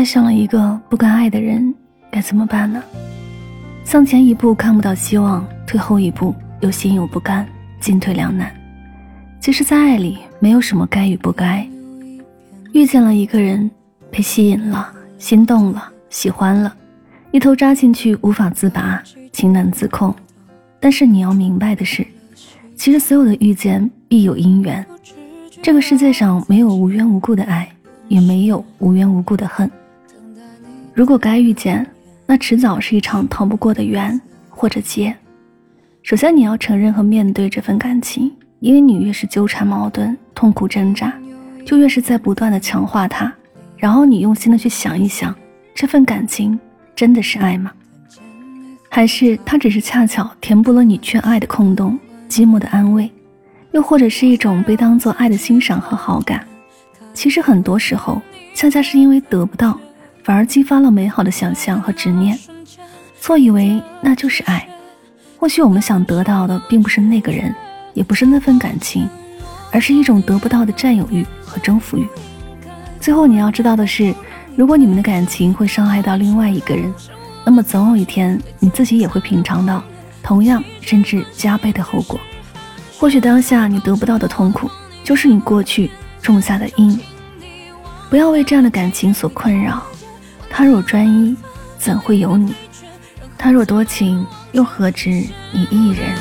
爱上了一个不该爱的人，该怎么办呢？向前一步看不到希望，退后一步又心有不甘，进退两难。其实，在爱里没有什么该与不该。遇见了一个人，被吸引了，心动了，喜欢了，一头扎进去无法自拔，情难自控。但是你要明白的是，其实所有的遇见必有因缘。这个世界上没有无缘无故的爱，也没有无缘无故的恨。如果该遇见，那迟早是一场逃不过的缘或者劫。首先，你要承认和面对这份感情，因为你越是纠缠矛盾、痛苦挣扎，就越是在不断的强化它。然后，你用心的去想一想，这份感情真的是爱吗？还是它只是恰巧填补了你缺爱的空洞、寂寞的安慰，又或者是一种被当做爱的欣赏和好感？其实很多时候，恰恰是因为得不到。反而激发了美好的想象和执念，错以为那就是爱。或许我们想得到的并不是那个人，也不是那份感情，而是一种得不到的占有欲和征服欲。最后你要知道的是，如果你们的感情会伤害到另外一个人，那么总有一天你自己也会品尝到同样甚至加倍的后果。或许当下你得不到的痛苦，就是你过去种下的因。不要为这样的感情所困扰。他若专一，怎会有你？他若多情，又何止你一人？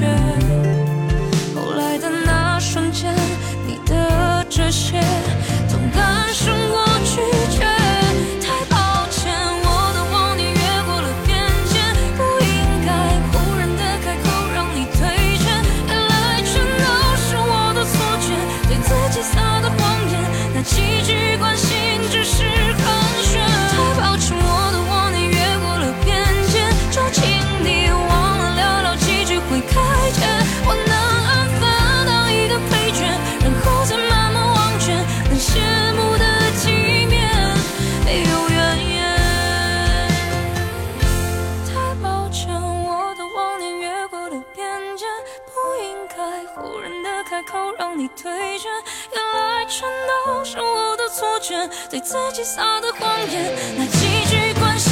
future 不应该，忽然的开口让你退却，原来全都是我的错觉，对自己撒的谎言，那几句关心。